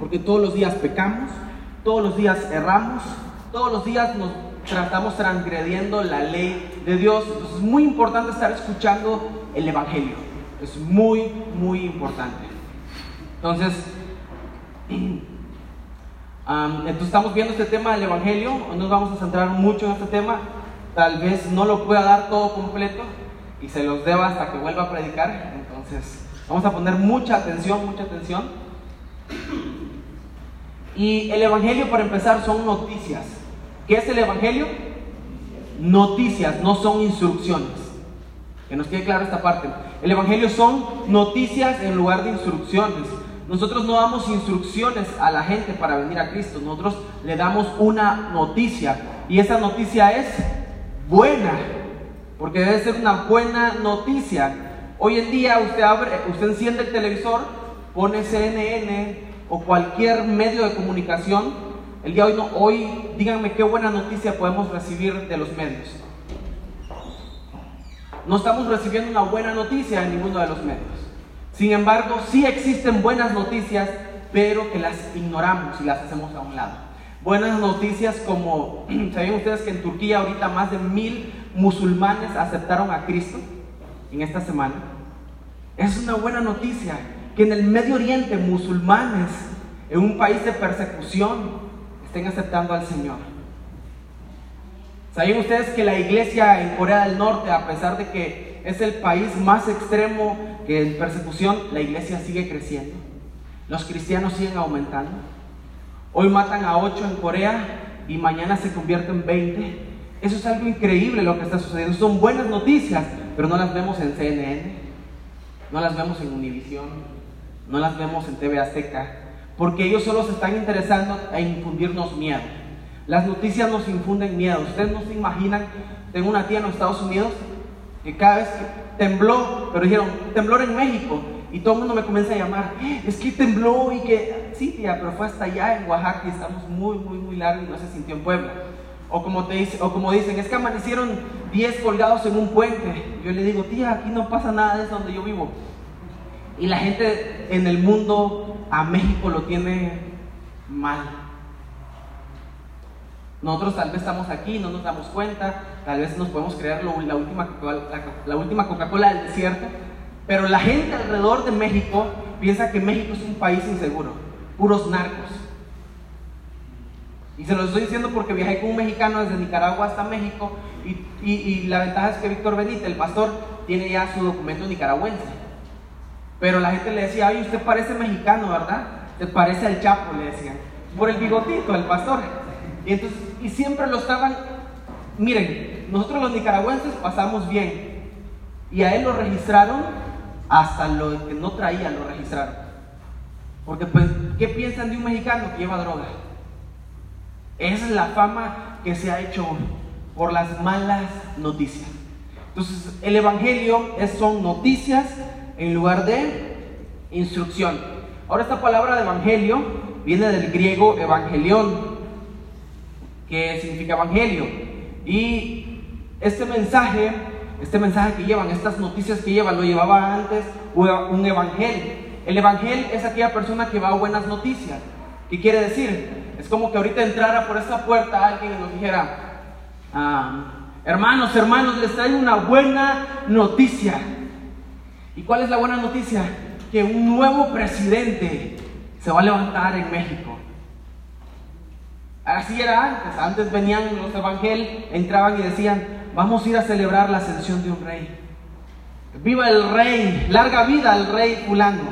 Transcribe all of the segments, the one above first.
porque todos los días pecamos, todos los días erramos, todos los días nos tratamos transgrediendo la ley de Dios. Es muy importante estar escuchando el Evangelio. Es muy, muy importante. Entonces, entonces estamos viendo este tema del Evangelio. Nos vamos a centrar mucho en este tema. Tal vez no lo pueda dar todo completo y se los deba hasta que vuelva a predicar. Entonces, vamos a poner mucha atención, mucha atención. Y el Evangelio, para empezar, son noticias. ¿Qué es el Evangelio? Noticias, no son instrucciones. Que nos quede claro esta parte. El Evangelio son noticias en lugar de instrucciones. Nosotros no damos instrucciones a la gente para venir a Cristo. Nosotros le damos una noticia. Y esa noticia es buena. Porque debe ser una buena noticia. Hoy en día usted abre, usted enciende el televisor, pone CNN o cualquier medio de comunicación. El día de hoy, no, hoy díganme qué buena noticia podemos recibir de los medios. No estamos recibiendo una buena noticia en ninguno de los medios. Sin embargo, sí existen buenas noticias, pero que las ignoramos y las hacemos a un lado. Buenas noticias como, ¿sabían ustedes que en Turquía ahorita más de mil musulmanes aceptaron a Cristo en esta semana? Es una buena noticia que en el Medio Oriente musulmanes, en un país de persecución, estén aceptando al Señor. ¿Sabían ustedes que la iglesia en Corea del Norte, a pesar de que es el país más extremo que en persecución, la iglesia sigue creciendo? Los cristianos siguen aumentando. Hoy matan a 8 en Corea y mañana se convierten en 20. Eso es algo increíble lo que está sucediendo. Son buenas noticias, pero no las vemos en CNN, no las vemos en Univisión, no las vemos en TV Azteca, porque ellos solo se están interesando en infundirnos miedo. Las noticias nos infunden miedo. Ustedes no se imaginan, tengo una tía en los Estados Unidos que cada vez que tembló, pero dijeron, temblor en México, y todo el mundo me comienza a llamar, es que tembló y que, sí tía, pero fue hasta allá en Oaxaca y estamos muy, muy, muy largos y no se sintió en Puebla. O como, te o como dicen, es que amanecieron 10 colgados en un puente. Yo le digo, tía, aquí no pasa nada eso donde yo vivo. Y la gente en el mundo a México lo tiene mal. Nosotros tal vez estamos aquí, no nos damos cuenta, tal vez nos podemos creer la última, la última Coca-Cola del desierto, pero la gente alrededor de México piensa que México es un país inseguro, puros narcos. Y se lo estoy diciendo porque viajé con un mexicano desde Nicaragua hasta México y, y la ventaja es que Víctor Benítez, el pastor, tiene ya su documento nicaragüense. Pero la gente le decía, ay, usted parece mexicano, ¿verdad? Te parece al Chapo, le decían. Por el bigotito, el pastor. Y, entonces, y siempre lo estaban, miren, nosotros los nicaragüenses pasamos bien. Y a él lo registraron hasta lo que no traía, lo registraron. Porque, pues, ¿qué piensan de un mexicano que lleva droga? Esa es la fama que se ha hecho por las malas noticias. Entonces, el Evangelio es, son noticias en lugar de instrucción. Ahora, esta palabra de Evangelio viene del griego evangelión, que significa Evangelio. Y este mensaje, este mensaje que llevan, estas noticias que llevan, lo llevaba antes un Evangelio. El Evangelio es aquella persona que va a buenas noticias. ¿Qué quiere decir? Es como que ahorita entrara por esta puerta alguien y nos dijera, ah, hermanos, hermanos, les traigo una buena noticia. ¿Y cuál es la buena noticia? Que un nuevo presidente se va a levantar en México. Así era antes. Antes venían los evangelios, entraban y decían, vamos a ir a celebrar la ascensión de un rey. Viva el rey, larga vida al rey fulano.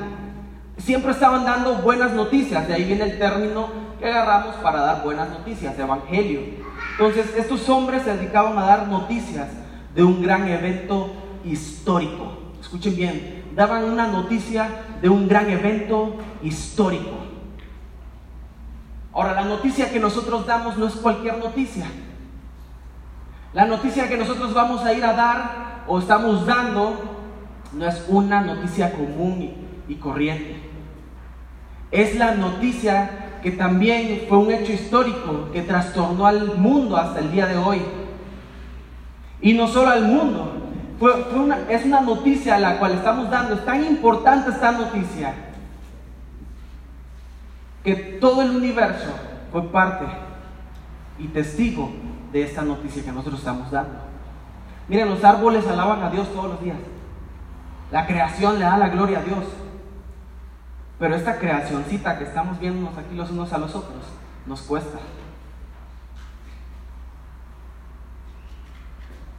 Siempre estaban dando buenas noticias, de ahí viene el término que agarramos para dar buenas noticias, evangelio. Entonces, estos hombres se dedicaban a dar noticias de un gran evento histórico. Escuchen bien, daban una noticia de un gran evento histórico. Ahora, la noticia que nosotros damos no es cualquier noticia. La noticia que nosotros vamos a ir a dar o estamos dando no es una noticia común y corriente. Es la noticia que también fue un hecho histórico que trastornó al mundo hasta el día de hoy. Y no solo al mundo, es una noticia la cual estamos dando, es tan importante esta noticia, que todo el universo fue parte y testigo de esta noticia que nosotros estamos dando. Miren, los árboles alaban a Dios todos los días. La creación le da la gloria a Dios. Pero esta creacioncita que estamos viéndonos aquí los unos a los otros nos cuesta.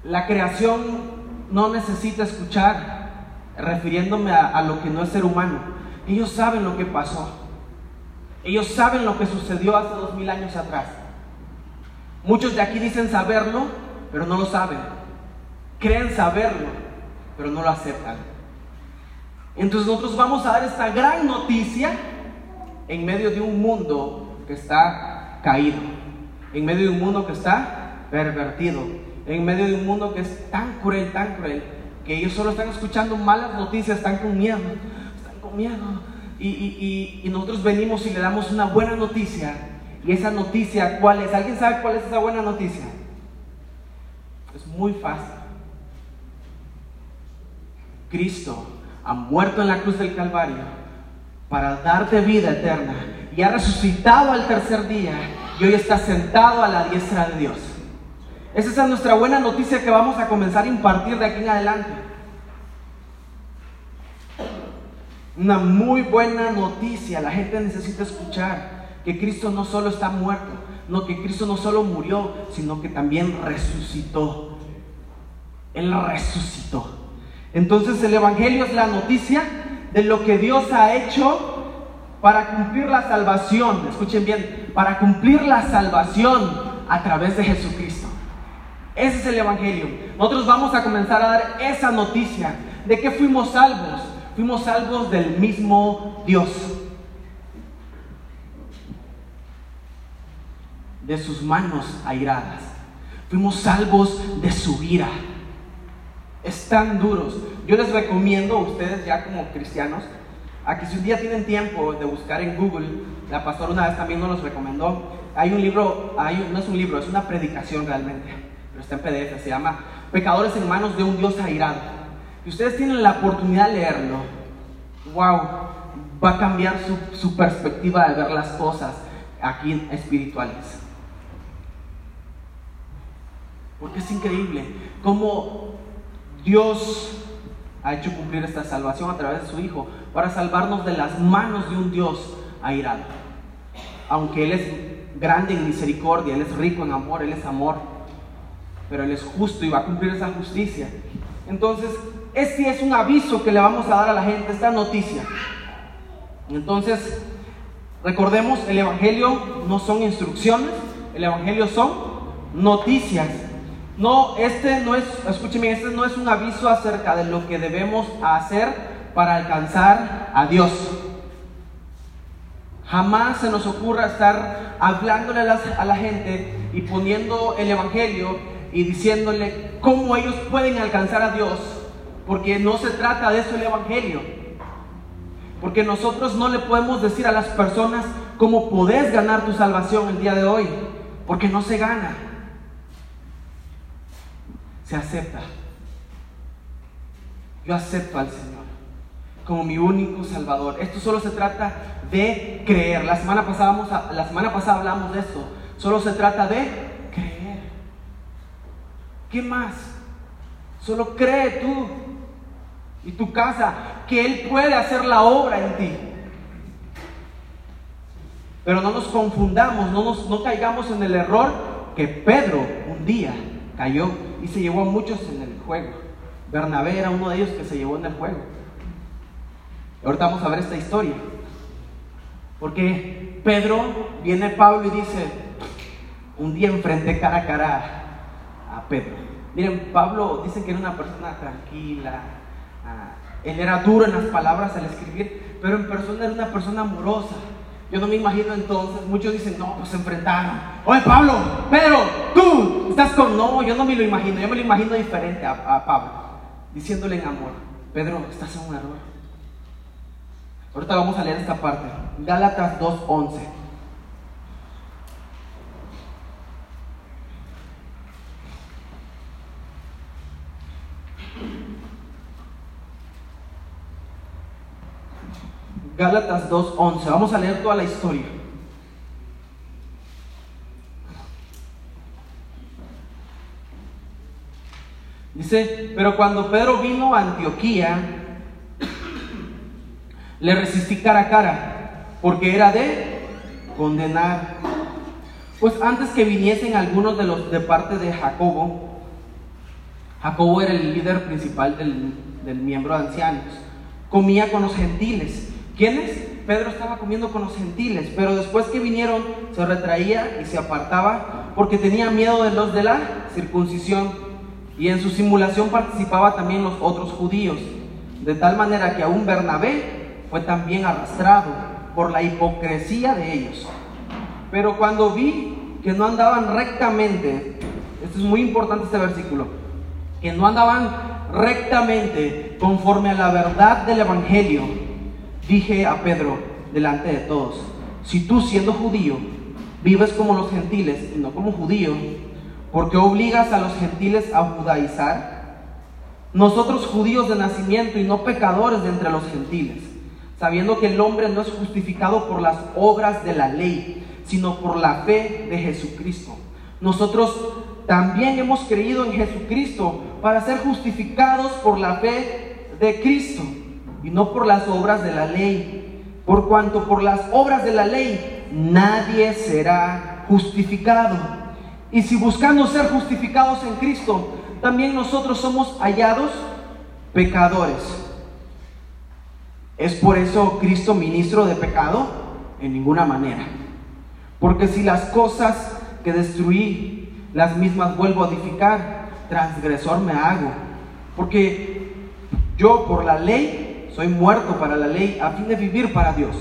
La creación no necesita escuchar refiriéndome a, lo que no es ser humano. Ellos saben lo que pasó. Ellos saben lo que sucedió hace dos mil años atrás. Muchos de aquí dicen saberlo, pero no lo saben. Creen saberlo, pero no lo aceptan. Entonces nosotros vamos a dar esta gran noticia en medio de un mundo que está caído, en medio de un mundo que está pervertido, en medio de un mundo que es tan cruel, tan cruel, que ellos solo están escuchando malas noticias, están con miedo, están con miedo. Y, nosotros venimos y le damos una buena noticia. Y esa noticia, ¿cuál es? ¿Alguien sabe cuál es esa buena noticia? Es muy fácil. Cristo ha muerto en la cruz del Calvario para darte vida eterna y ha resucitado al tercer día y hoy está sentado a la diestra de Dios. Esa es nuestra buena noticia que vamos a comenzar a impartir de aquí en adelante. Una muy buena noticia, la gente necesita escuchar que Cristo no solo está muerto, no que Cristo no solo murió, sino que también resucitó. Él resucitó. Entonces el Evangelio es la noticia de lo que Dios ha hecho para cumplir la salvación. Escuchen bien, para cumplir la salvación a través de Jesucristo. Ese es el Evangelio. Nosotros vamos a comenzar a dar esa noticia de que fuimos salvos. Fuimos salvos del mismo Dios. De sus manos airadas. Fuimos salvos de su ira están duros. Yo les recomiendo a ustedes ya como cristianos a que si un día tienen tiempo de buscar en Google, la pastora una vez también nos los recomendó, hay un libro, no es un libro, es una predicación realmente, está en PDF, se llama Pecadores en manos de un Dios airado. Y ustedes tienen la oportunidad de leerlo, wow, va a cambiar su, su perspectiva de ver las cosas aquí espirituales. Porque es increíble cómo Dios ha hecho cumplir esta salvación a través de su Hijo para salvarnos de las manos de un Dios airado. Aunque Él es grande en misericordia, Él es rico en amor, Él es amor, pero Él es justo y va a cumplir esa justicia. Entonces, este es un aviso que le vamos a dar a la gente, esta noticia. Entonces, recordemos, el Evangelio no son instrucciones, el Evangelio son noticias no, este no es, escúcheme, este no es un aviso acerca de lo que debemos hacer para alcanzar a Dios. Jamás se nos ocurra estar hablándole a, la gente y poniendo el Evangelio y diciéndole cómo ellos pueden alcanzar a Dios, porque no se trata de eso el Evangelio. Porque nosotros no le podemos decir a las personas cómo podés ganar tu salvación el día de hoy, porque no se gana se acepta. Yo acepto al Señor como mi único Salvador. Esto solo se trata de creer. La semana pasada, la semana pasada hablamos de esto. Solo se trata de. ¿Qué más? Solo cree tú y tu casa que Él puede hacer la obra en ti. Pero no nos confundamos, no, nos, no caigamos en el error que Pedro un día cayó y se llevó a muchos en el juego. Bernabé era uno de ellos que se llevó en el juego. Ahorita vamos a ver esta historia. Porque Pedro viene Pablo y dice, un día enfrenté cara a cara a Pedro. Miren, Pablo dice que era una persona tranquila, ah, él era duro en las palabras al escribir, pero en persona era una persona amorosa. Yo no me imagino entonces, muchos dicen, no, pues se enfrentaron. Oye, Pablo, Pedro, tú estás con... No, yo no me lo imagino, yo me lo imagino diferente a, Pablo, diciéndole en amor, Pedro, estás en un error. Ahorita vamos a leer esta parte, Gálatas 2.11. Gálatas 2.11. Vamos a leer toda la historia. Dice, pero cuando Pedro vino a Antioquía, le resistí cara a cara, porque era de condenar. Pues antes que viniesen algunos de los de parte de Jacobo, Jacobo era el líder principal del, del miembro de ancianos, comía con los gentiles. ¿Quiénes? Pedro estaba comiendo con los gentiles, pero después que vinieron se retraía y se apartaba porque tenía miedo de los de la circuncisión y en su simulación participaban también los otros judíos, de tal manera que aún Bernabé fue también arrastrado por la hipocresía de ellos. Pero cuando vi que no andaban rectamente, esto es muy importante este versículo, que no andaban rectamente conforme a la verdad del Evangelio, dije a Pedro delante de todos, si tú siendo judío vives como los gentiles y no como judío, porque obligas a los gentiles a judaizar? Nosotros judíos de nacimiento y no pecadores de entre los gentiles, sabiendo que el hombre no es justificado por las obras de la ley, sino por la fe de Jesucristo. Nosotros también hemos creído en Jesucristo para ser justificados por la fe de Cristo y no por las obras de la ley, por cuanto por las obras de la ley nadie será justificado. Y si buscando ser justificados en Cristo, también nosotros somos hallados pecadores. ¿Es por eso Cristo ministro de pecado? En ninguna manera. Porque si las cosas que destruí, las mismas vuelvo a edificar, transgresor me hago. Porque yo por la ley soy muerto para la ley a fin de vivir para Dios.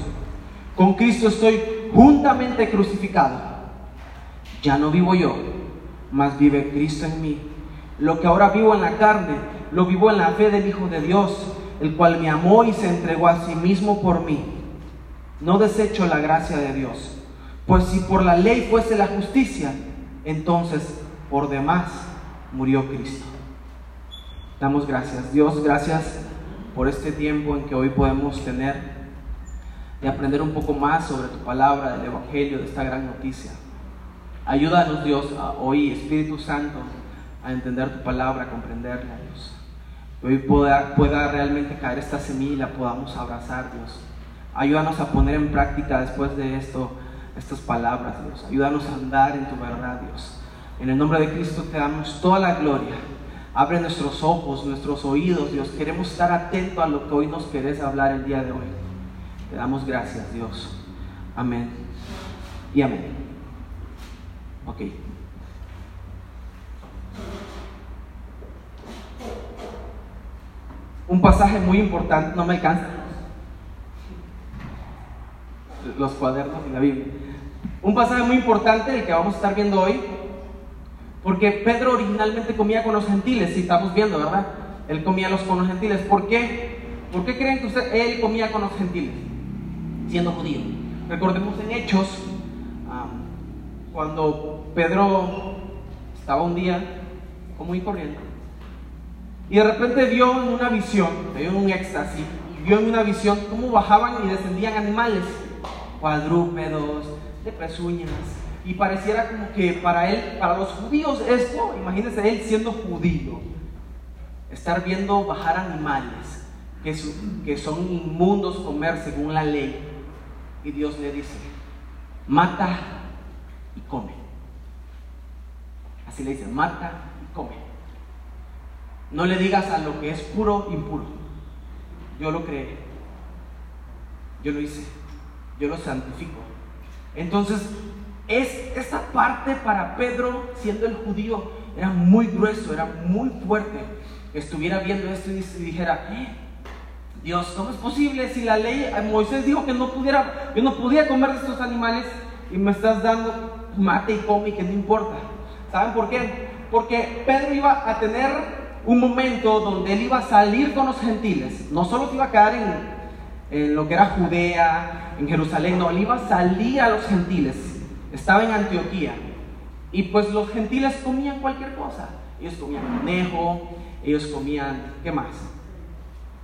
Con Cristo estoy juntamente crucificado ya no vivo yo, mas vive Cristo en mí. Lo que ahora vivo en la carne, lo vivo en la fe del Hijo de Dios, el cual me amó y se entregó a sí mismo por mí. No desecho la gracia de Dios, pues si por la ley fuese la justicia, entonces por demás murió Cristo. Damos gracias. Dios, gracias por este tiempo en que hoy podemos tener de aprender un poco más sobre tu palabra, del Evangelio, de esta gran noticia. Ayúdanos, Dios, hoy, Espíritu Santo, a entender tu palabra, a comprenderla, Dios. Que hoy pueda, pueda realmente caer esta semilla y la podamos abrazar, Dios. Ayúdanos a poner en práctica después de esto estas palabras, Dios. Ayúdanos a andar en tu verdad, Dios. En el nombre de Cristo te damos toda la gloria. Abre nuestros ojos, nuestros oídos, Dios. Queremos estar atentos a lo que hoy nos querés hablar el día de hoy. Te damos gracias, Dios. Amén. Y amén. Ok. Un pasaje muy importante, no me alcanza. Los cuadernos y la Biblia. Un pasaje muy importante, el que vamos a estar viendo hoy, porque Pedro originalmente comía con los gentiles, si estamos viendo, ¿verdad? Él comía con los gentiles. ¿Por qué? ¿Por qué creen que usted, él comía con los gentiles? Siendo judío. Recordemos en Hechos, cuando Pedro estaba un día como y corriendo y de repente vio en una visión, vio en un éxtasis, vio en una visión cómo bajaban y descendían animales, cuadrúpedos, de pezuñas, y pareciera como que para él, para los judíos esto, imagínense él siendo judío, estar viendo bajar animales que, son inmundos comer según la ley, y Dios le dice, mata y come. Así le dice, mata y come. No le digas a lo que es puro, impuro. Yo lo creé. Yo lo hice. Yo lo santifico. Entonces, es esa parte para Pedro, siendo el judío, era muy grueso, era muy fuerte. Estuviera viendo esto y dijera, Dios, ¿cómo es posible si la ley, Moisés dijo que no pudiera, yo no podía comer de estos animales y me estás dando mate y come que no importa? ¿Saben por qué? Porque Pedro iba a tener un momento donde él iba a salir con los gentiles. No solo se iba a quedar en, lo que era Judea, en Jerusalén, no, él iba a salir a los gentiles. Estaba en Antioquía. Y pues los gentiles comían cualquier cosa. Ellos comían conejo, ellos comían, ¿qué más?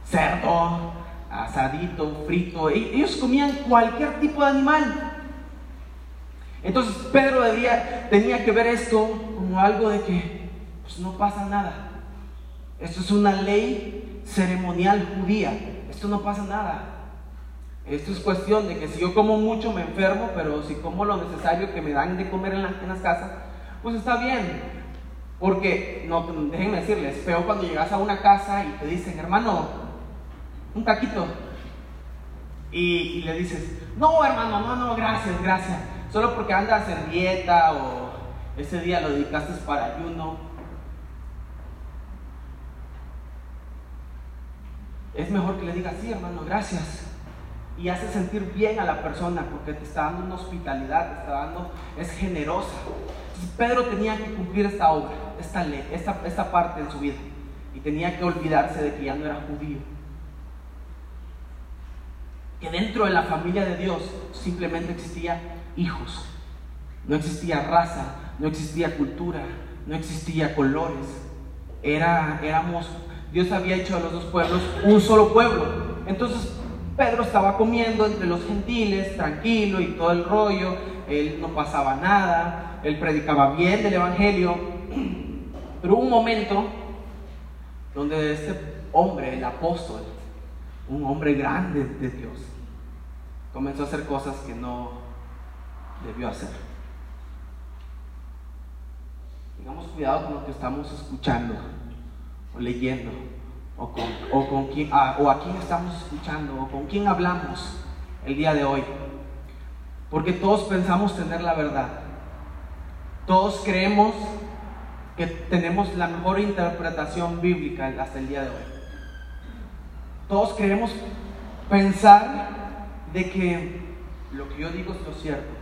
Cerdo, asadito, frito. E-, ellos comían cualquier tipo de animal. Entonces Pedro tenía que ver esto como algo de que pues, no pasa nada. Esto es una ley ceremonial judía. Esto no pasa nada. Esto es cuestión de que si yo como mucho me enfermo, pero si como lo necesario que me dan de comer en, las casas, pues está bien. Porque, no, déjenme decirles, feo cuando llegas a una casa y te dicen, hermano, un taquito. Y, le dices, no, hermano, no, no, gracias, gracias. Solo porque andas en dieta o ese día lo dedicaste para ayuno. Es mejor que le digas, sí, hermano, gracias. Y hace sentir bien a la persona porque te está dando una hospitalidad, te está dando, es generosa. Pedro tenía que cumplir esta obra, esta ley, esta, esta parte en su vida. Y tenía que olvidarse de que ya no era judío que dentro de la familia de Dios simplemente existía hijos. No existía raza, no existía cultura, no existía colores. Era, éramos, Dios había hecho de los dos pueblos un solo pueblo. Entonces Pedro estaba comiendo entre los gentiles, tranquilo y todo el rollo. Él no pasaba nada, él predicaba bien del Evangelio. Pero hubo un momento donde este hombre, el apóstol, un hombre grande de Dios, comenzó a hacer cosas que no debió hacer. Tengamos cuidado con lo que estamos escuchando o leyendo o, con, o, con quién, ah, o a quién estamos escuchando o con quién hablamos el día de hoy. Porque todos pensamos tener la verdad. Todos creemos que tenemos la mejor interpretación bíblica hasta el día de hoy. Todos queremos pensar de que lo que yo digo es lo cierto.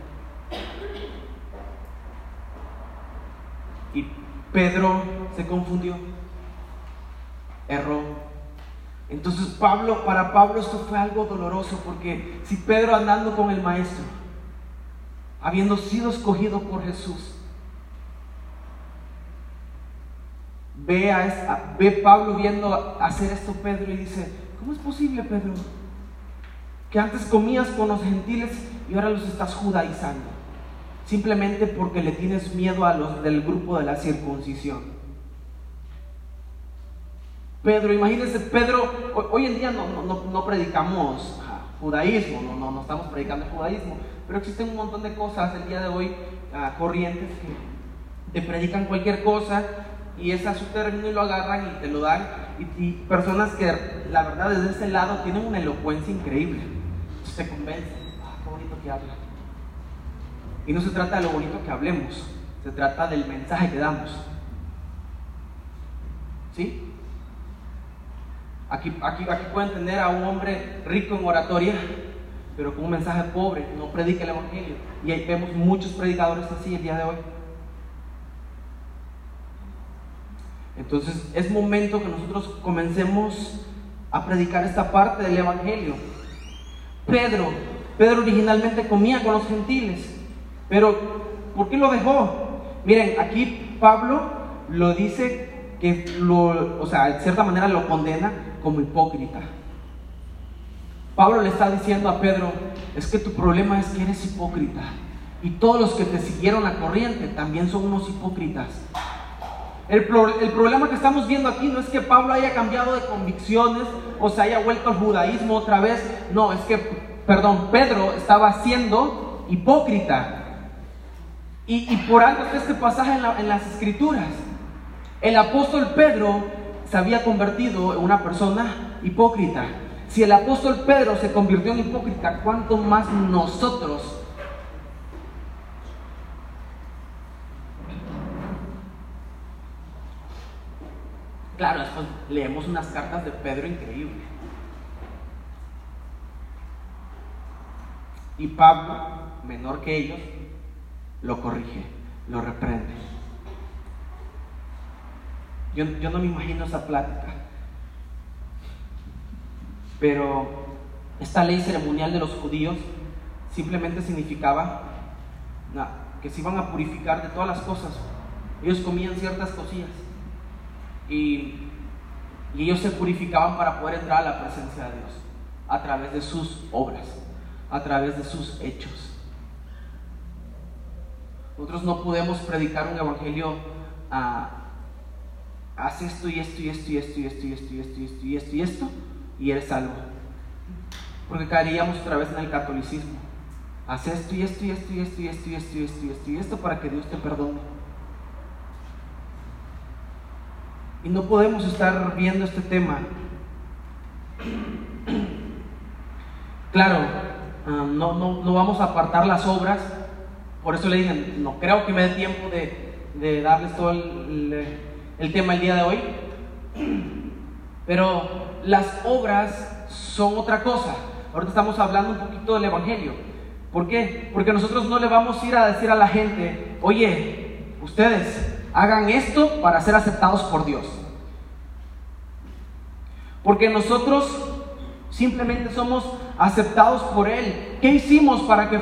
Y Pedro se confundió, erró. Entonces Pablo, para Pablo esto fue algo doloroso porque si Pedro andando con el maestro, habiendo sido escogido por Jesús, ve a, ve Pablo viendo hacer esto Pedro y dice, ¿cómo es posible Pedro? que antes comías con los gentiles y ahora los estás judaizando, simplemente porque le tienes miedo a los del grupo de la circuncisión. Pedro, imagínense, Pedro, hoy en día no, predicamos judaísmo, no, no, estamos predicando judaísmo, pero existen un montón de cosas el día de hoy, ah, corrientes que te predican cualquier cosa y es a su término y lo agarran y te lo dan. Y, personas que la verdad desde ese lado tienen una elocuencia increíble se convence, ah, qué bonito que habla. Y no se trata de lo bonito que hablemos, se trata del mensaje que damos. ¿Sí? Aquí, aquí, pueden tener a un hombre rico en oratoria, pero con un mensaje pobre, no predica el Evangelio. Y ahí vemos muchos predicadores así el día de hoy. Entonces es momento que nosotros comencemos a predicar esta parte del Evangelio. Pedro. Pedro originalmente comía con los gentiles, pero ¿por qué lo dejó? Miren, aquí Pablo lo dice que lo, o sea, de cierta manera lo condena como hipócrita. Pablo le está diciendo a Pedro, es que tu problema es que eres hipócrita. Y todos los que te siguieron la corriente también son unos hipócritas. El, problema que estamos viendo aquí no es que Pablo haya cambiado de convicciones o se haya vuelto al judaísmo otra vez. No, es que, perdón, Pedro estaba siendo hipócrita. Y, por algo está este pasaje en las escrituras. El apóstol Pedro se había convertido en una persona hipócrita. Si el apóstol Pedro se convirtió en hipócrita, ¿cuánto más nosotros Claro, leemos unas cartas de Pedro increíbles. Y Pablo, menor que ellos, lo corrige, lo reprende. Yo, no me imagino esa plática. Pero esta ley ceremonial de los judíos simplemente significaba que se iban a purificar de todas las cosas. Ellos comían ciertas cosillas y, ellos se purificaban para poder entrar a la presencia de Dios. a través de sus obras, a través de sus hechos. Nosotros no podemos predicar un evangelio a haz esto y esto y esto y esto y esto y esto y esto y esto y esto y esto y eres salvo. Porque caeríamos otra vez en el catolicismo. Haz esto y esto y esto y esto y esto y esto y esto y esto y esto para que Dios te perdone. Y no podemos estar viendo este tema. Claro, no, no, no vamos a apartar las obras por eso le dije, no creo que me dé tiempo de, darles todo el, tema el día de hoy. Pero las obras son otra cosa. Ahorita estamos hablando un poquito del Evangelio. ¿Por qué? Porque nosotros no le vamos a ir a decir a la gente, oye, ustedes hagan esto para ser aceptados por Dios. Porque nosotros Simplemente somos aceptados por Él. ¿Qué hicimos para que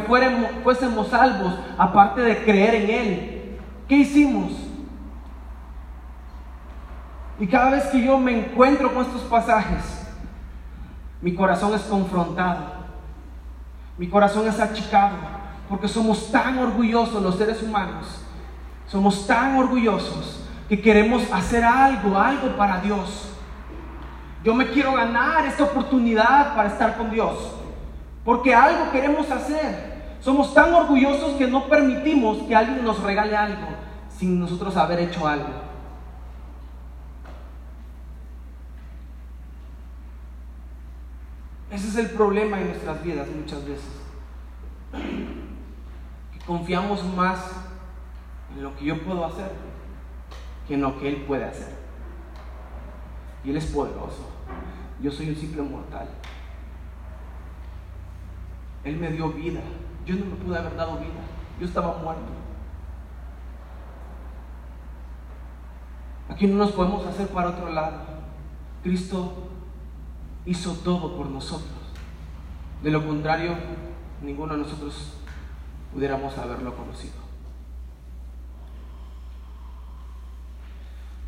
fuésemos salvos aparte de creer en Él? ¿Qué hicimos? Y cada vez que yo me encuentro con estos pasajes, mi corazón es confrontado. Mi corazón es achicado. Porque somos tan orgullosos los seres humanos. Somos tan orgullosos que queremos hacer algo, algo para Dios. Yo me quiero ganar esta oportunidad para estar con Dios. Porque algo queremos hacer. Somos tan orgullosos que no permitimos que alguien nos regale algo sin nosotros haber hecho algo. Ese es el problema en nuestras vidas muchas veces. Que confiamos más en lo que yo puedo hacer que en lo que Él puede hacer. Y Él es poderoso. Yo soy un simple mortal. Él me dio vida. Yo no me pude haber dado vida. Yo estaba muerto. Aquí no nos podemos hacer para otro lado. Cristo hizo todo por nosotros. De lo contrario, ninguno de nosotros pudiéramos haberlo conocido.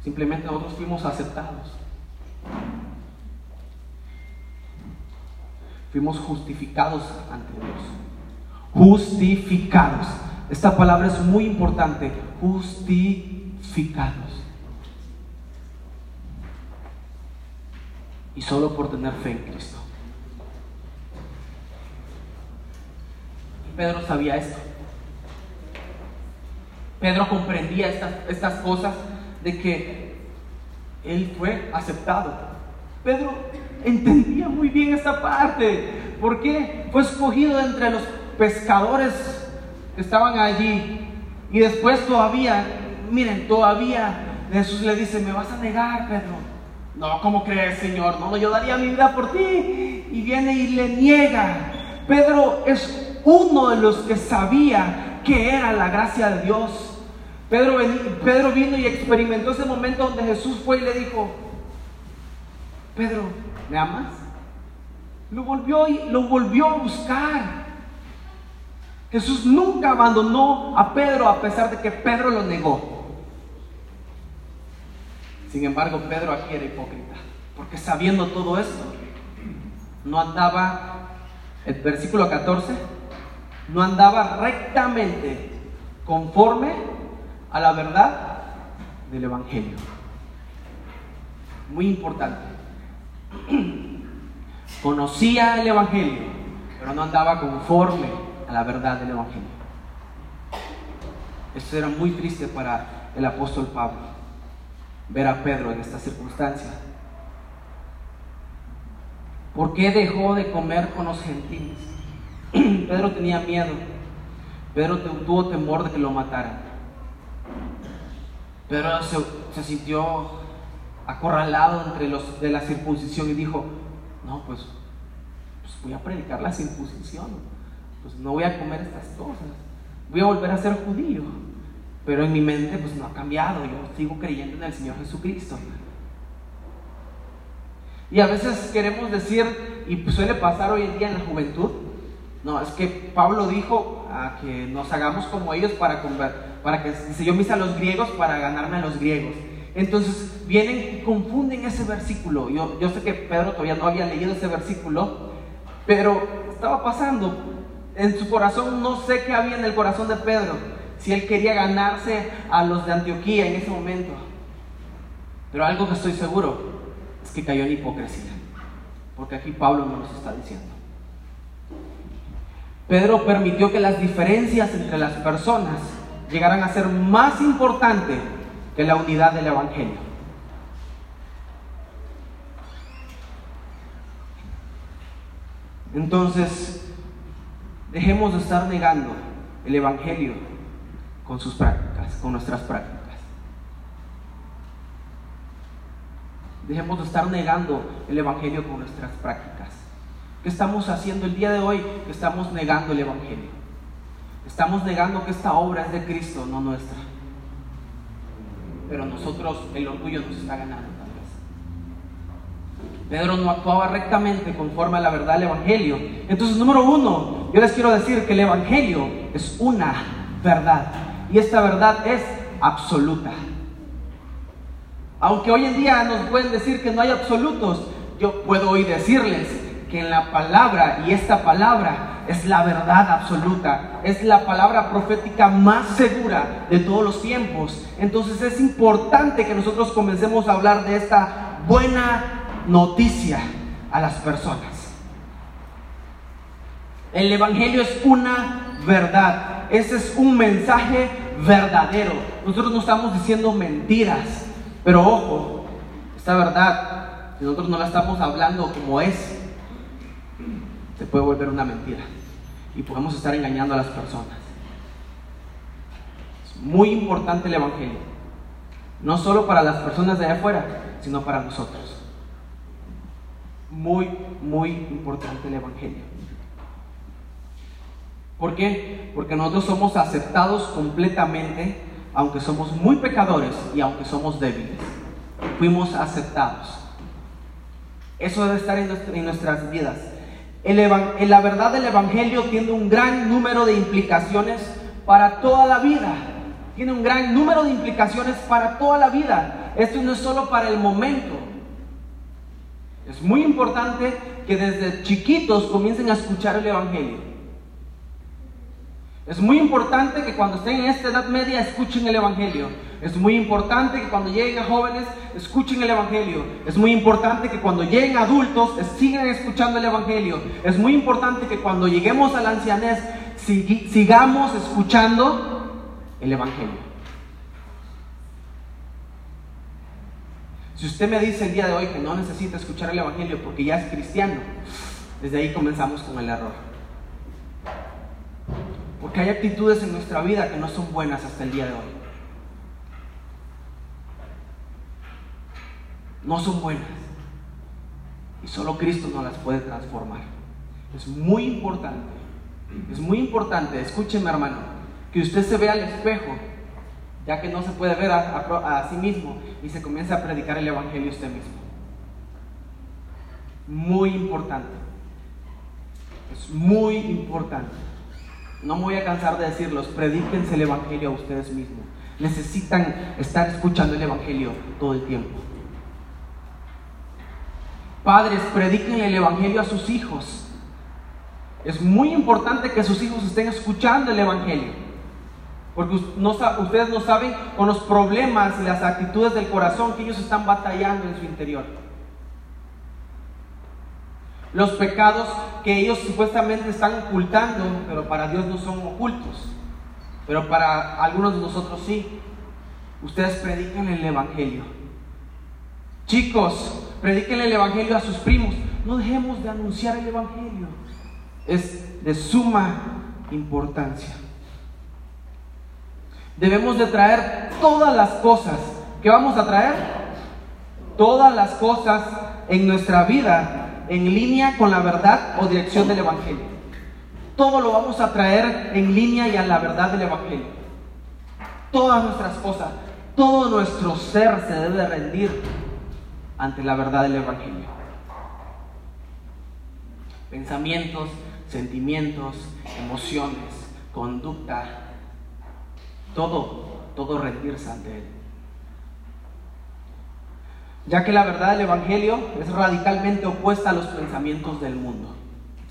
Simplemente nosotros fuimos aceptados. Fuimos justificados ante Dios. Justificados. Esta palabra es muy importante. Justificados. Y solo por tener fe en Cristo. Pedro sabía esto. Pedro comprendía estas, estas cosas de que él fue aceptado. Pedro entendía muy bien esta parte. ¿Por qué? Fue escogido entre los pescadores que estaban allí. Y después todavía, miren, todavía Jesús le dice, me vas a negar, Pedro. No, ¿cómo crees, Señor? No, yo daría mi vida por ti. Y viene y le niega. Pedro es uno de los que sabía que era la gracia de Dios. Pedro, Pedro vino y experimentó ese momento donde Jesús fue y le dijo, Pedro, ¿me amas? Lo volvió, y, lo volvió a buscar. Jesús nunca abandonó a Pedro a pesar de que Pedro lo negó. Sin embargo, Pedro aquí era hipócrita, porque sabiendo todo esto, no andaba, el versículo 14, no andaba rectamente conforme a la verdad del Evangelio. Muy importante. Conocía el Evangelio, pero no andaba conforme a la verdad del Evangelio. Esto era muy triste para el apóstol Pablo, ver a Pedro en esta circunstancia. ¿Por qué dejó de comer con los gentiles? Pedro tenía miedo. Pedro tuvo temor de que lo mataran. Pedro se, se sintió acorralado entre los de la circuncisión y dijo, no, pues, pues, voy a predicar la circuncisión, pues no voy a comer estas cosas, voy a volver a ser judío. Pero en mi mente pues no ha cambiado, yo sigo creyendo en el Señor Jesucristo. Y a veces queremos decir, y suele pasar hoy en día en la juventud, no, es que Pablo dijo que nos hagamos como ellos para, para que, dice, yo misa a los griegos para ganarme a los griegos. Entonces vienen y confunden ese versículo. Yo, yo sé que Pedro todavía no había leído ese versículo, Pero estaba pasando. En su corazón, no sé qué había en el corazón de Pedro. Si él quería ganarse a los de Antioquía en ese momento. Pero algo que estoy seguro es que cayó en hipocresía. Porque aquí Pablo nos lo está diciendo. Pedro permitió que las diferencias entre las personas llegaran a ser más importantes que la unidad del Evangelio. Entonces, dejemos de estar negando el Evangelio con sus prácticas, con nuestras prácticas. Dejemos de estar negando el Evangelio con nuestras prácticas. ¿Qué estamos haciendo el día de hoy? Estamos negando el Evangelio. Estamos negando que esta obra es de Cristo, no nuestra. Pero nosotros, el orgullo nos está ganando tal vez. Pedro no actuaba rectamente conforme a la verdad del Evangelio. Entonces, número uno, yo les quiero decir que el Evangelio es una verdad. Y esta verdad es absoluta. Aunque hoy en día nos pueden decir que no hay absolutos, yo puedo hoy decirles que en la palabra, y esta palabra es la verdad absoluta, es la palabra profética más segura de todos los tiempos. Entonces es importante que nosotros comencemos a hablar de esta buena noticia a las personas. El Evangelio es una verdad, ese es un mensaje verdadero. Nosotros no estamos diciendo mentiras. Pero ojo, esta verdad, si nosotros no la estamos hablando como es, se puede volver una mentira. Y podemos estar engañando a las personas. Es muy importante el Evangelio. No solo para las personas de allá afuera, sino para nosotros. Muy, muy importante el Evangelio. ¿Por qué? Porque nosotros somos aceptados completamente aunque somos muy pecadores y aunque somos débiles, fuimos aceptados. Eso debe estar en, nuestras vidas. la verdad del Evangelio tiene un gran número de implicaciones para toda la vida. Tiene un gran número de implicaciones para toda la vida. Esto no es solo para el momento. Es muy importante que desde chiquitos comiencen a escuchar el Evangelio. Es muy importante que cuando estén en esta edad media escuchen el Evangelio. Es muy importante que cuando lleguen a jóvenes escuchen el Evangelio. Es muy importante que cuando lleguen adultos sigan escuchando el Evangelio. Es muy importante que cuando lleguemos a la ancianez sigamos escuchando el Evangelio. Si usted me dice el día de hoy que no necesita escuchar el Evangelio porque ya es cristiano, desde ahí comenzamos con el error. Porque hay actitudes en nuestra vida que no son buenas hasta el día de hoy. No son buenas. Y solo Cristo nos las puede transformar. Es muy importante, es muy importante, escúcheme hermano, que usted se vea al espejo, ya que no se puede ver a, sí mismo y se comience a predicar el Evangelio usted mismo. Muy importante. Es muy importante. No me voy a cansar de decirlos, predíquense el Evangelio a ustedes mismos. Necesitan estar escuchando el Evangelio todo el tiempo. Padres, prediquen el Evangelio a sus hijos. Es muy importante que sus hijos estén escuchando el Evangelio. Porque ustedes no saben con los problemas y las actitudes del corazón que ellos están batallando en su interior los pecados que ellos supuestamente están ocultando, pero para Dios no son ocultos, pero para algunos de nosotros sí. Ustedes prediquen el Evangelio. Chicos, prediquen el Evangelio a sus primos. No dejemos de anunciar el Evangelio. Es de suma importancia. Debemos de traer todas las cosas. ¿Qué vamos a traer? Todas las cosas en nuestra vida en línea con la verdad o dirección del Evangelio. Todo lo vamos a traer en línea y a la verdad del Evangelio. Todas nuestras cosas, todo nuestro ser se debe rendir ante la verdad del Evangelio. Pensamientos, sentimientos, emociones, conducta, todo, todo rendirse ante Él ya que la verdad del Evangelio es radicalmente opuesta a los pensamientos del mundo.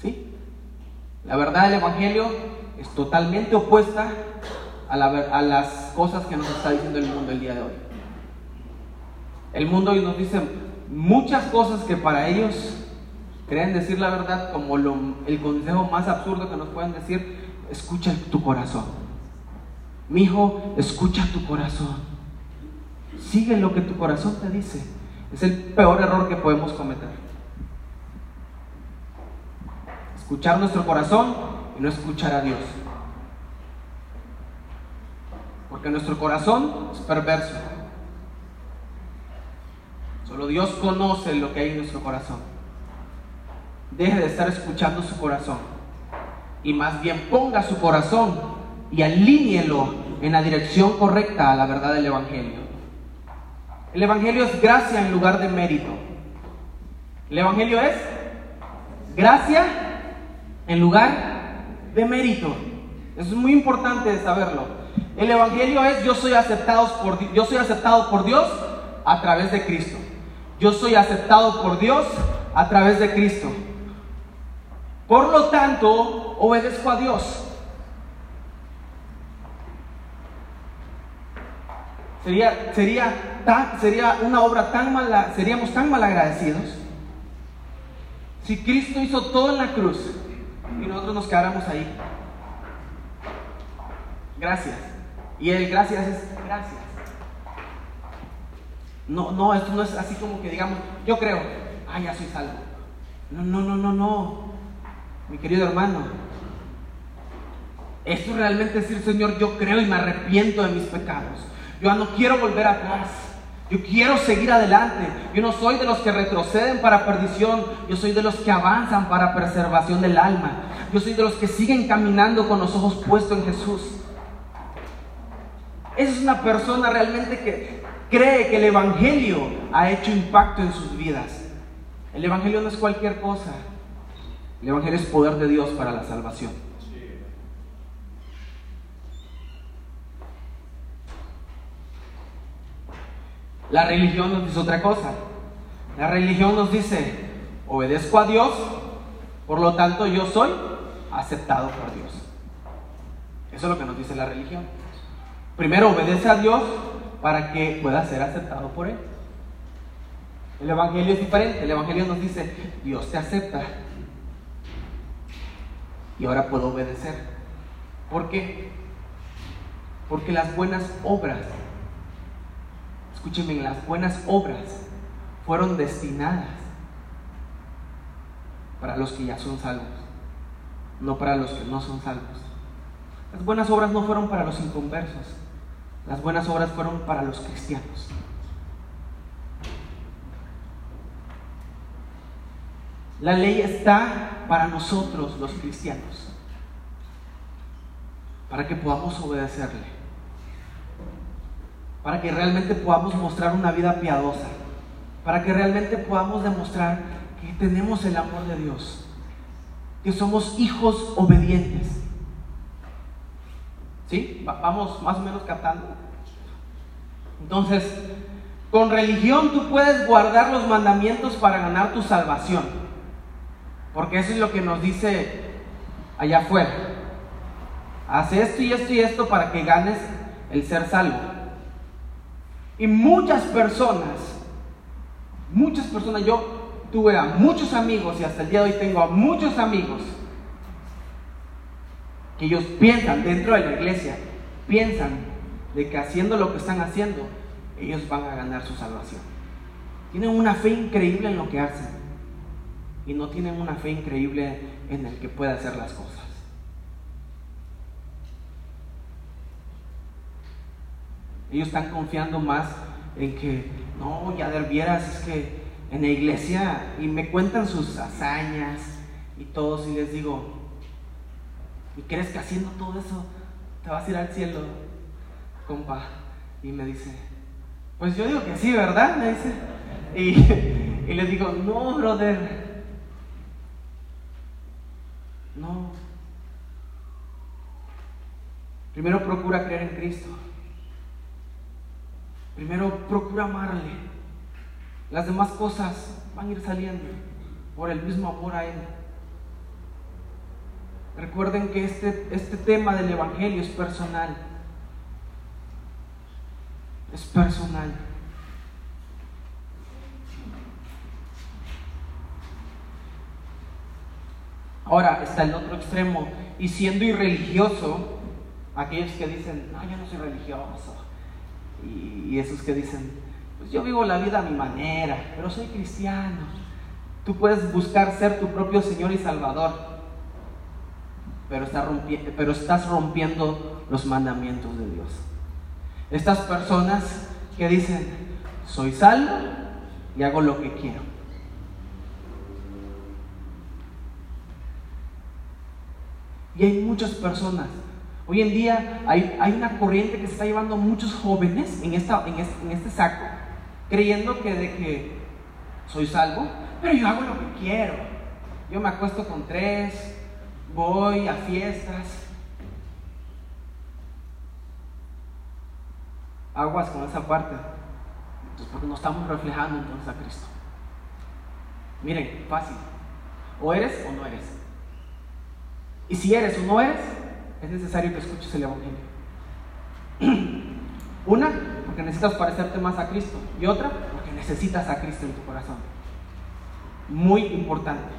¿sí? La verdad del Evangelio es totalmente opuesta a, a las cosas que nos está diciendo el mundo el día de hoy. El mundo hoy nos dice muchas cosas que para ellos creen decir la verdad como el consejo más absurdo que nos pueden decir, escucha tu corazón. Mi hijo, escucha tu corazón. Sigue lo que tu corazón te dice. Es el peor error que podemos cometer. Escuchar nuestro corazón y no escuchar a Dios. Porque nuestro corazón es perverso. Solo Dios conoce lo que hay en nuestro corazón. Deje de estar escuchando su corazón y más bien ponga su corazón y alíñelo en la dirección correcta a la verdad del Evangelio. El Evangelio es gracia en lugar de mérito. El Evangelio es gracia en lugar de mérito. Eso es muy importante saberlo. El Evangelio es yo soy por, yo soy aceptado por Dios a través de Cristo. Yo soy aceptado por Dios a través de Cristo. Por lo tanto, obedezco a Dios. Sería, sería, sería una obra tan mala, seríamos tan mal agradecidos si Cristo hizo todo en la cruz y nosotros nos quedáramos ahí. Gracias. Y el gracias es gracias. No, no, esto no es así como que digamos, yo creo, ah, ya soy salvo. No, no, no, no, no. Mi querido hermano, esto es realmente decir, Señor, yo creo y me arrepiento de mis pecados. Yo no quiero volver atrás. Yo quiero seguir adelante. Yo no soy de los que retroceden para perdición. Yo soy de los que avanzan para preservación del alma. Yo soy de los que siguen caminando con los ojos puestos en Jesús. Esa es una persona realmente que cree que el Evangelio ha hecho impacto en sus vidas. El Evangelio no es cualquier cosa. El Evangelio es poder de Dios para la salvación. La religión nos dice otra cosa. La religión nos dice, obedezco a Dios, por lo tanto yo soy aceptado por Dios. Eso es lo que nos dice la religión. Primero obedece a Dios para que pueda ser aceptado por Él. El Evangelio es diferente. El Evangelio nos dice, Dios te acepta. Y ahora puedo obedecer. ¿Por qué? Porque las buenas obras, escúchenme, las buenas obras fueron destinadas para los que ya son salvos, no para los que no son salvos. Las buenas obras no fueron para los inconversos, las buenas obras fueron para los cristianos. La ley está para nosotros los cristianos, para que podamos obedecerle, para que realmente podamos mostrar una vida piadosa, para que realmente podamos demostrar que tenemos el amor de Dios, que somos hijos obedientes. ¿Sí? Vamos más o menos captando. Entonces, con religión tú puedes guardar los mandamientos para ganar tu salvación. Porque eso es lo que nos dice allá afuera. Haz esto y esto y esto para que ganes el ser salvo. Y muchas personas, muchas personas, yo tuve a muchos amigos y hasta el día de hoy tengo a muchos amigos ellos piensan dentro de la iglesia, piensan de que haciendo lo que están haciendo, ellos van a ganar su salvación. Tienen una fe increíble en lo que hacen y no tienen una fe increíble en el que puede hacer las cosas. Ellos están confiando más en que, no, ya vieras, es que en la iglesia, y me cuentan sus hazañas y todo, y les digo, ¿Y crees que haciendo todo eso te vas a ir al cielo, compa? Y me dice, pues yo digo que sí, ¿verdad? Me dice. Y, y le digo, no, brother. No. Primero procura creer en Cristo. Primero procura amarle. Las demás cosas van a ir saliendo por el mismo amor a Él. Recuerden que este, este tema del Evangelio es personal. Es personal. Ahora está el otro extremo. Y siendo irreligioso, aquellos que dicen, no, yo no soy religioso. Y, esos que dicen, pues yo vivo la vida a mi manera, pero soy cristiano. Tú puedes buscar ser tu propio Señor y Salvador, pero, pero estás rompiendo los mandamientos de Dios. Estas personas que dicen, soy salvo y hago lo que quiero. Y hay muchas personas. Hoy en día hay, una corriente que se está llevando muchos jóvenes este, en este saco, creyendo que de que soy salvo, pero yo hago lo que quiero. Yo me acuesto con tres, voy a fiestas. Aguas con esa parte. Entonces, porque no estamos reflejando entonces a Cristo. Miren, fácil. O eres o no eres. Y si eres o no eres, es necesario que escuches el Evangelio. Una, porque necesitas parecerte más a Cristo. Y otra, porque necesitas a Cristo en tu corazón. Muy importante.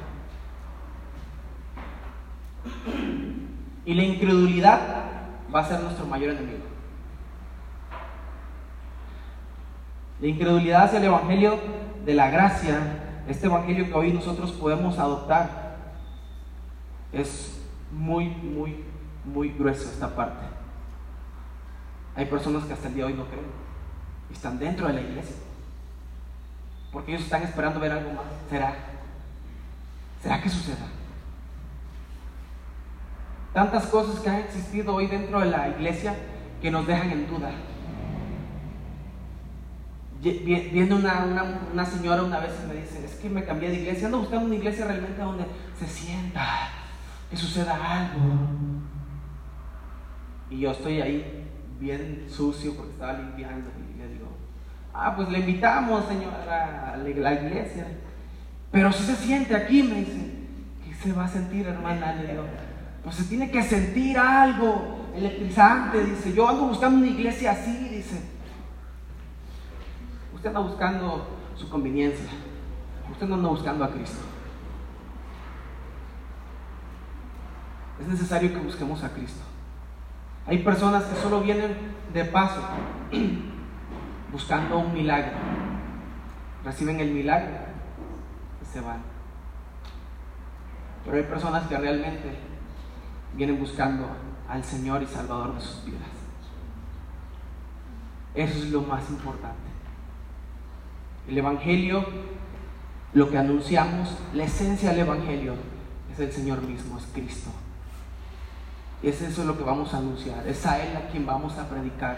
Y la incredulidad va a ser nuestro mayor enemigo. La incredulidad hacia el Evangelio de la gracia, este Evangelio que hoy nosotros podemos adoptar, es muy, muy, muy grueso esta parte. Hay personas que hasta el día de hoy no creen y están dentro de la iglesia. Porque ellos están esperando ver algo más. ¿Será? ¿Será que suceda? Tantas cosas que han existido hoy dentro de la iglesia que nos dejan en duda. Viendo una, una, una señora una vez me dice, es que me cambié de iglesia, ando buscando una iglesia realmente donde se sienta, que suceda algo. Y yo estoy ahí bien sucio porque estaba limpiando y le digo, ah, pues le invitamos, señora, a la iglesia. Pero si se siente aquí, me dice, ¿qué se va a sentir, hermana? Le digo, pues se tiene que sentir algo electrizante, dice, yo ando buscando una iglesia así, dice. Usted anda buscando su conveniencia, usted no anda buscando a Cristo. es necesario que busquemos a Cristo. Hay personas que solo vienen de paso, buscando un milagro. Reciben el milagro y se van. Pero hay personas que realmente vienen buscando al Señor y Salvador de sus vidas. Eso es lo más importante. El Evangelio, lo que anunciamos, la esencia del Evangelio es el Señor mismo, es Cristo. Es eso lo que vamos a anunciar. Es a Él a quien vamos a predicar.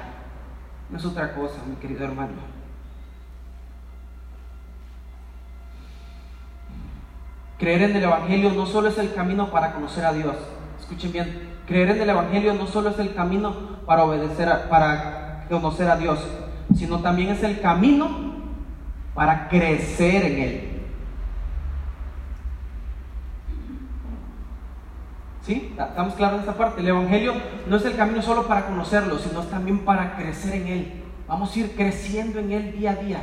No es otra cosa, mi querido hermano. Creer en el Evangelio no solo es el camino para conocer a Dios. Escuchen bien. Creer en el Evangelio no solo es el camino para obedecer, para conocer a Dios, sino también es el camino para crecer en Él. ¿Sí? ¿Estamos claros en esta parte? El Evangelio no es el camino solo para conocerlo, sino también para crecer en Él. Vamos a ir creciendo en Él día a día.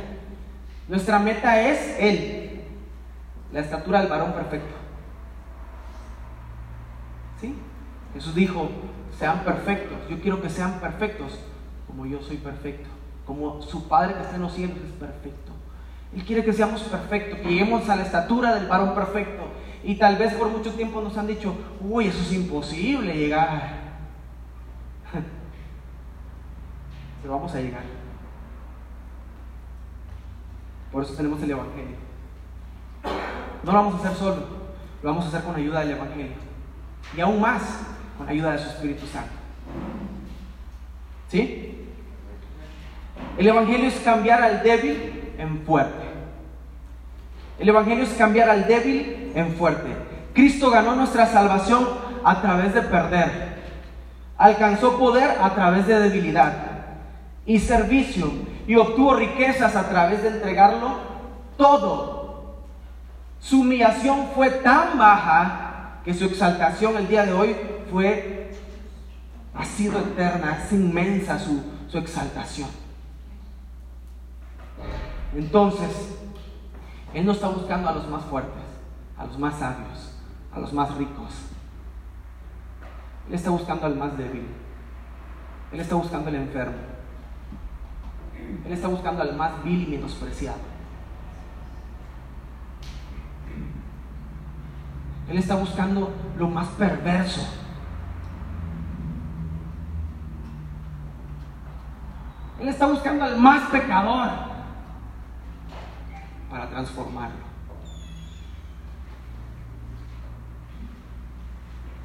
Nuestra meta es Él, la estatura del varón perfecto. ¿Sí? Jesús dijo, sean perfectos. Yo quiero que sean perfectos como yo soy perfecto, como su Padre que está en los cielos es perfecto. Él quiere que seamos perfectos, que lleguemos a la estatura del varón perfecto. Y tal vez por mucho tiempo nos han dicho, uy, eso es imposible llegar. Pero vamos a llegar. Por eso tenemos el Evangelio. No lo vamos a hacer solo, lo vamos a hacer con ayuda del Evangelio. Y aún más, con ayuda de su Espíritu Santo. ¿Sí? El Evangelio es cambiar al débil en fuerte. El Evangelio es cambiar al débil en fuerte. Cristo ganó nuestra salvación a través de perder. Alcanzó poder a través de debilidad y servicio y obtuvo riquezas a través de entregarlo todo. Su humillación fue tan baja que su exaltación el día de hoy fue, ha sido eterna, es inmensa su, su exaltación. Entonces, Él no está buscando a los más fuertes, a los más sabios, a los más ricos. Él está buscando al más débil. Él está buscando al enfermo. Él está buscando al más vil y menospreciado. Él está buscando lo más perverso. Él está buscando al más pecador para transformarlo.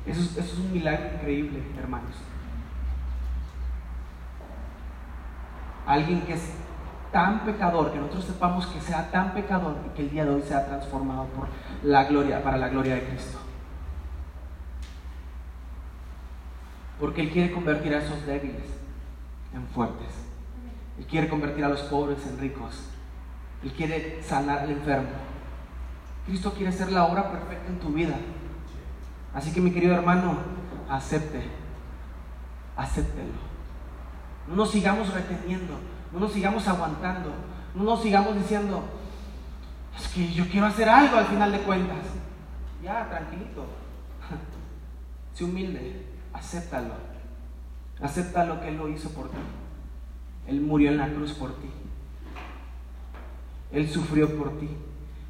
Eso, es un milagro increíble, hermanos. Alguien que es tan pecador, que nosotros sepamos que sea tan pecador y que el día de hoy sea transformado por la gloria, para la gloria de Cristo. Porque Él quiere convertir a esos débiles en fuertes. Él quiere convertir a los pobres en ricos. Él quiere sanar al enfermo. Cristo quiere ser la obra perfecta en tu vida. Así que mi querido hermano, acepte, acéptelo. No nos sigamos reteniendo, no nos sigamos aguantando, no nos sigamos diciendo, es que yo quiero hacer algo al final de cuentas. Ya, tranquilito. Sé humilde, acéptalo. Acepta lo que Él lo hizo por ti. Él murió en la cruz por ti. Él sufrió por ti.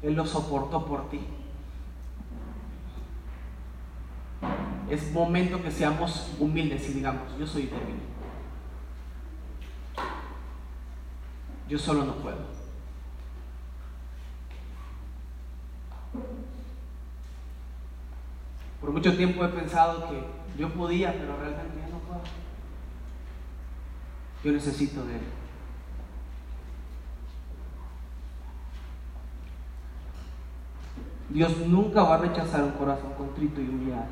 Él lo soportó por ti. Es momento que seamos humildes y digamos, yo soy débil. Yo solo no puedo. Por mucho tiempo he pensado que yo podía, pero realmente ya no puedo. Yo necesito de Él. Dios nunca va a rechazar un corazón contrito y humillado.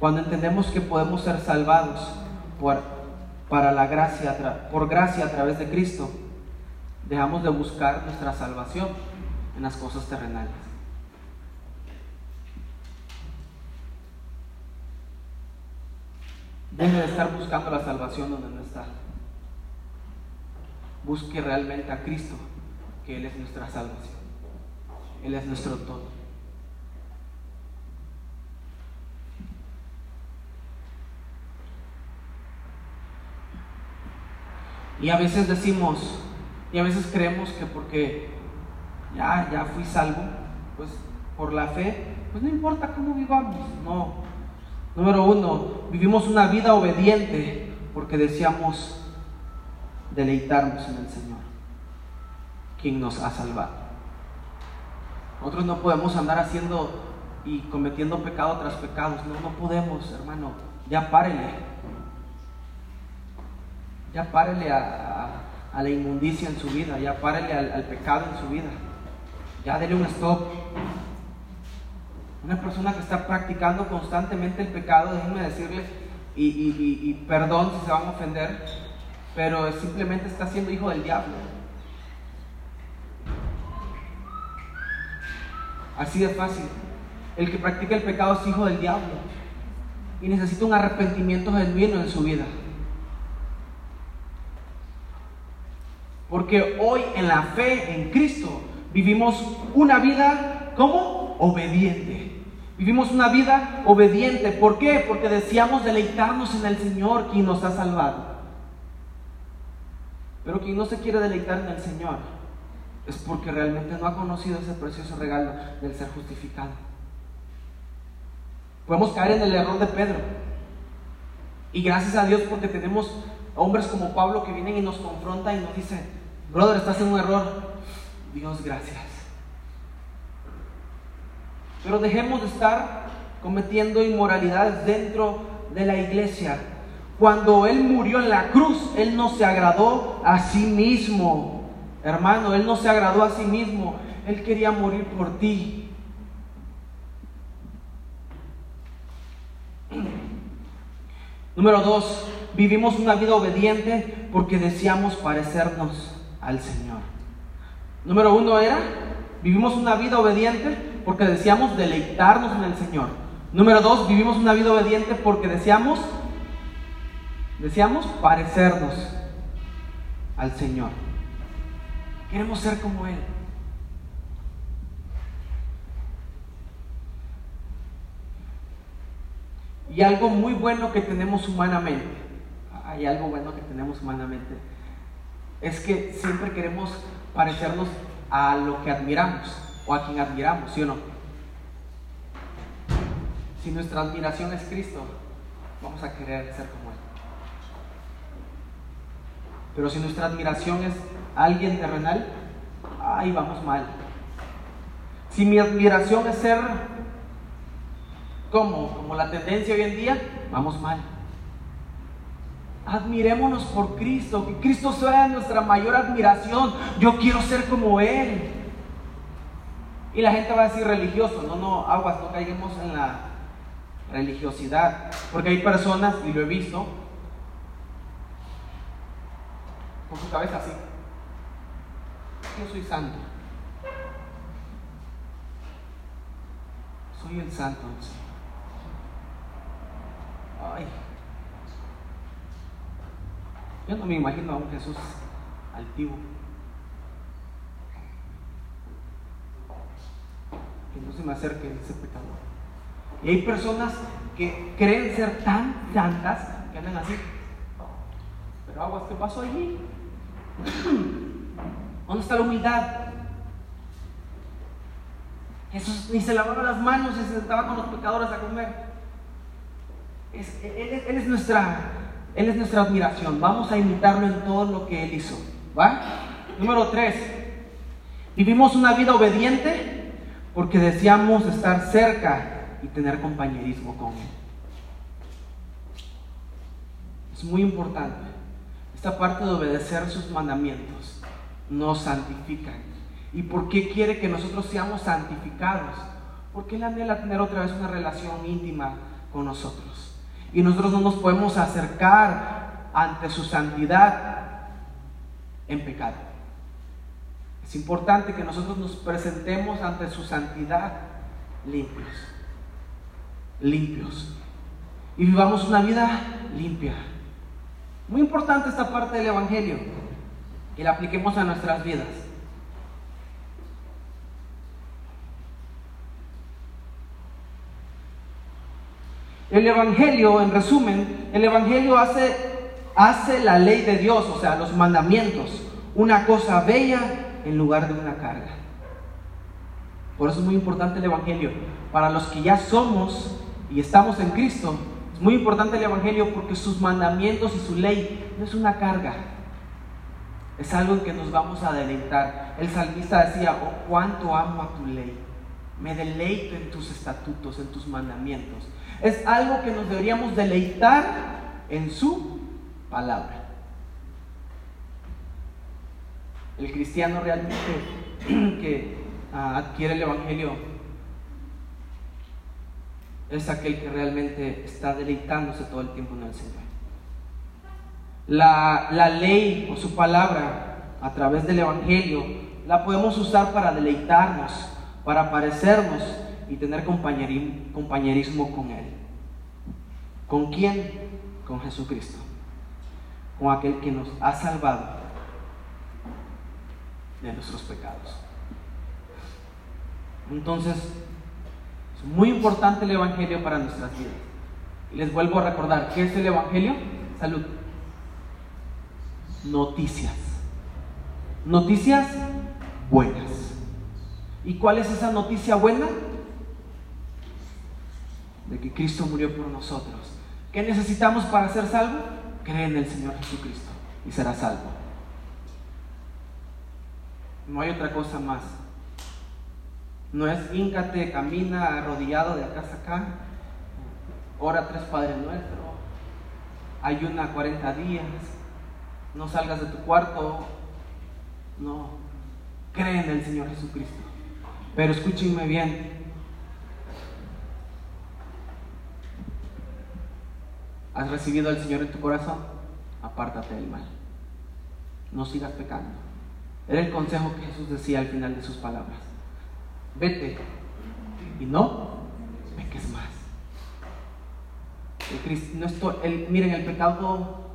Cuando entendemos que podemos ser salvados por, para la gracia, por gracia a través de Cristo, dejamos de buscar nuestra salvación en las cosas terrenales. Deje de estar buscando la salvación donde no está. Busque realmente a Cristo, que Él es nuestra salvación. Él es nuestro todo. Y a veces decimos, y a veces creemos que porque ya, ya fui salvo, pues por la fe, pues no importa cómo vivamos. No. Número uno, vivimos una vida obediente porque deseamos deleitarnos en el Señor, quien nos ha salvado. Nosotros no podemos andar haciendo y cometiendo pecado tras pecados. No, no podemos, hermano. Ya párele. Ya párele a, la inmundicia en su vida, ya párele al, pecado en su vida, ya dele un stop. Una persona que está practicando constantemente el pecado, déjenme decirle, y, perdón si se van a ofender, pero simplemente está siendo hijo del diablo. Así de fácil. El que practica el pecado es hijo del diablo y necesita un arrepentimiento genuino en su vida. Porque hoy en la fe en Cristo vivimos una vida como obediente. Vivimos una vida obediente. ¿Por qué? Porque deseamos deleitarnos en el Señor quien nos ha salvado. Pero quien no se quiere deleitar en el Señor es porque realmente no ha conocido ese precioso regalo del ser justificado. Podemos caer en el error de Pedro. Y gracias a Dios porque tenemos hombres como Pablo que vienen y nos confrontan y nos dicen, brother, estás en un error. Dios, gracias. Pero dejemos de estar cometiendo inmoralidades dentro de la iglesia. Cuando Él murió en la cruz, Él no se agradó a sí mismo. Hermano, Él no se agradó a sí mismo. Él quería morir por ti. Número dos, vivimos una vida obediente porque deseamos parecernos al Señor. Número uno era, vivimos una vida obediente porque deseamos deleitarnos en el Señor. Número dos, vivimos una vida obediente porque deseamos, deseamos parecernos al Señor. Queremos ser como Él. Y algo muy bueno que tenemos humanamente, hay algo bueno que tenemos humanamente, es que siempre queremos parecernos a lo que admiramos o a quien admiramos, ¿sí o no? Si nuestra admiración es Cristo, vamos a querer ser como Él. Pero si nuestra admiración es alguien terrenal, ahí vamos mal. Si mi admiración es ser como, como la tendencia hoy en día, vamos mal. Admirémonos por Cristo, que Cristo sea nuestra mayor admiración. Yo quiero ser como Él. Y la gente va a decir religioso, no, no, aguas, no caigamos en la religiosidad. Porque hay personas, y lo he visto, con su cabeza así. Yo soy santo. Soy el santo Ay. Yo no me imagino a un Jesús altivo. Que no se me acerque ese pecador. Y hay personas que creen ser tan santas que andan así. Pero aguas, ¿qué pasó allí? ¿Dónde está la humildad? Jesús ni se lavaba las manos y se sentaba con los pecadores a comer. él, es nuestra, admiración. Vamos a imitarlo en todo lo que Él hizo. ¿Va? Número tres. Vivimos una vida obediente porque deseamos estar cerca y tener compañerismo con Él. Es muy importante. Esta parte de obedecer sus mandamientos nos santifican. ¿Y por qué quiere que nosotros seamos santificados? Porque Él anhela tener otra vez una relación íntima con nosotros. Y nosotros no nos podemos acercar ante su santidad en pecado. Es importante que nosotros nos presentemos ante su santidad limpios. Limpios. Y vivamos una vida limpia. Muy importante esta parte del Evangelio y la apliquemos a nuestras vidas. El Evangelio, en resumen, el Evangelio hace, hace la ley de Dios, o sea, los mandamientos, una cosa bella en lugar de una carga. Por eso es muy importante el Evangelio. Para los que ya somos y estamos en Cristo, es muy importante el Evangelio porque sus mandamientos y su ley no es una carga, es algo en que nos vamos a deleitar. El salmista decía, oh, cuánto amo a tu ley. Me deleito en tus estatutos, en tus mandamientos. Es algo que nos deberíamos deleitar en su palabra. El cristiano realmente que ah, adquiere el Evangelio es aquel que realmente está deleitándose todo el tiempo en el Señor la, ley o su palabra a través del Evangelio, la podemos usar para deleitarnos, para parecernos y tener compañerismo con Él. ¿Con quién? Con Jesucristo. Con aquel que nos ha salvado de nuestros pecados. Entonces, es muy importante el Evangelio para nuestras vidas. Y les vuelvo a recordar, ¿qué es el Evangelio? Salud noticias. Noticias buenas. ¿Y cuál es esa noticia buena? De que Cristo murió por nosotros. ¿Qué necesitamos para ser salvo? Cree en el Señor Jesucristo y será salvo. No hay otra cosa más. No es íncate, camina arrodillado de acá a acá, ora tres Padres Nuestros, ayuna 40 días, no salgas de tu cuarto, no, cree en el Señor Jesucristo. Pero escúchenme bien, has recibido al Señor en tu corazón, apártate del mal, no sigas pecando. Era el consejo que Jesús decía al final de sus palabras. Vete y no peques más. miren, el pecado,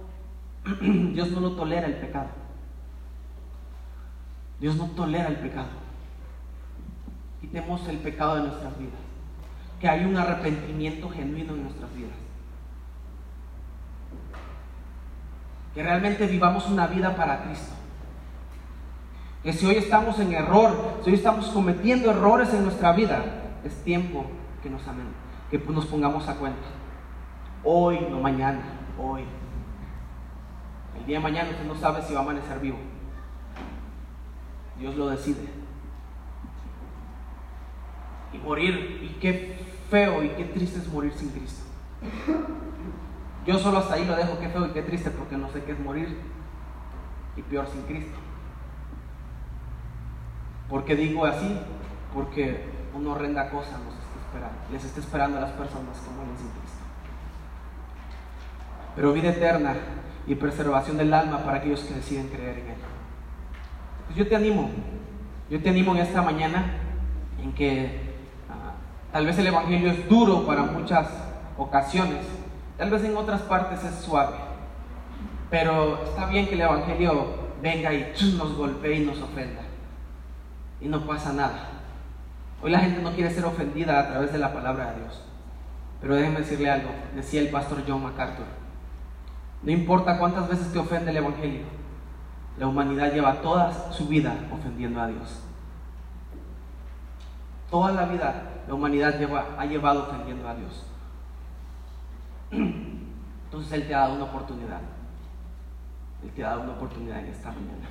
Dios no lo tolera el pecado. Dios no tolera el pecado. Quitemos el pecado de nuestras vidas. Que hay un arrepentimiento genuino en nuestras vidas. Que realmente vivamos una vida para Cristo. Que si hoy estamos en error, si hoy estamos cometiendo errores en nuestra vida, es tiempo que nos amen, que nos pongamos a cuenta. Hoy, no mañana, hoy. El día de mañana usted no sabe si va a amanecer vivo. Dios lo decide. Y morir, y qué feo y qué triste es morir sin Cristo. Yo solo hasta ahí lo dejo, qué feo y qué triste, porque no sé qué es morir. Y peor sin Cristo. ¿Por qué digo así? Porque una horrenda cosa nos está esperando. Les está esperando a las personas como mueren sin Cristo. Pero vida eterna y preservación del alma para aquellos que deciden creer en Él. Pues yo te animo, yo te animo en esta mañana en que ah, tal vez el Evangelio es duro para muchas ocasiones, tal vez en otras partes es suave, pero está bien que el Evangelio venga y nos golpee y nos ofenda y no pasa nada. Hoy la gente no quiere ser ofendida a través de la palabra de Dios. Pero déjenme decirle algo, decía el pastor John MacArthur. No importa cuántas veces te ofende el Evangelio, la humanidad lleva toda su vida ofendiendo a Dios. Toda la vida la humanidad ha llevado ofendiendo a Dios. Entonces Él te ha dado una oportunidad. Él te ha dado una oportunidad en esta mañana.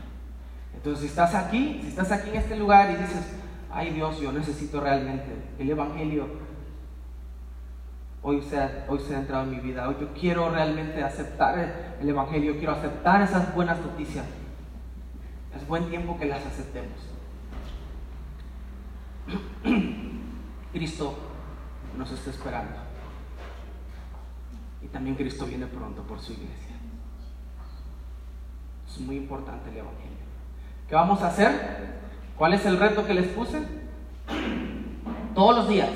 Entonces, si estás aquí, si estás aquí en este lugar y dices, ay Dios, yo necesito realmente el Evangelio, hoy se, ha, hoy se entrado en mi vida, hoy yo quiero realmente aceptar el, Evangelio, quiero aceptar esas buenas noticias. Es buen tiempo que las aceptemos. Cristo nos está esperando. Y también Cristo viene pronto por su iglesia. Es muy importante el Evangelio. ¿Qué vamos a hacer? ¿Cuál es el reto que les puse? Todos los días,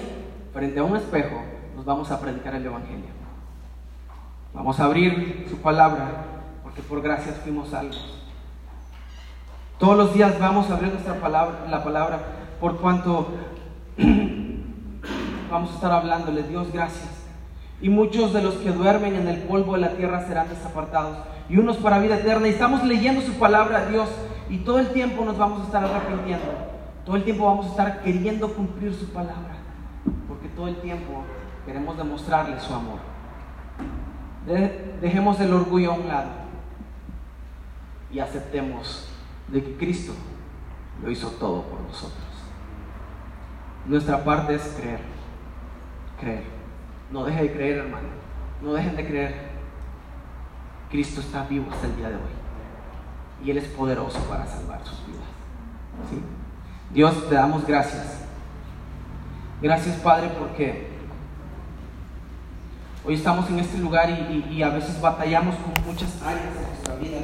frente a un espejo, nos vamos a predicar el Evangelio. Vamos a abrir su palabra, porque por gracias fuimos salvos. Todos los días vamos a abrir nuestra palabra, la palabra, por cuanto vamos a estar hablándole, Dios, gracias. Y muchos de los que duermen en el polvo de la tierra serán desapartados, y unos para vida eterna. Y estamos leyendo su palabra, Dios, y todo el tiempo nos vamos a estar arrepintiendo. Todo el tiempo vamos a estar queriendo cumplir su palabra. Porque todo el tiempo queremos demostrarle su amor. dejemos el orgullo a un lado. Y aceptemos de que Cristo lo hizo todo por nosotros. Nuestra parte es creer. Creer. No deje de creer, hermano. No dejen de creer. Cristo está vivo hasta el día de hoy y Él es poderoso para salvar sus vidas. ¿Sí? Dios, te damos gracias. Gracias, Padre, porque hoy estamos en este lugar y, a veces batallamos con muchas áreas de nuestra vida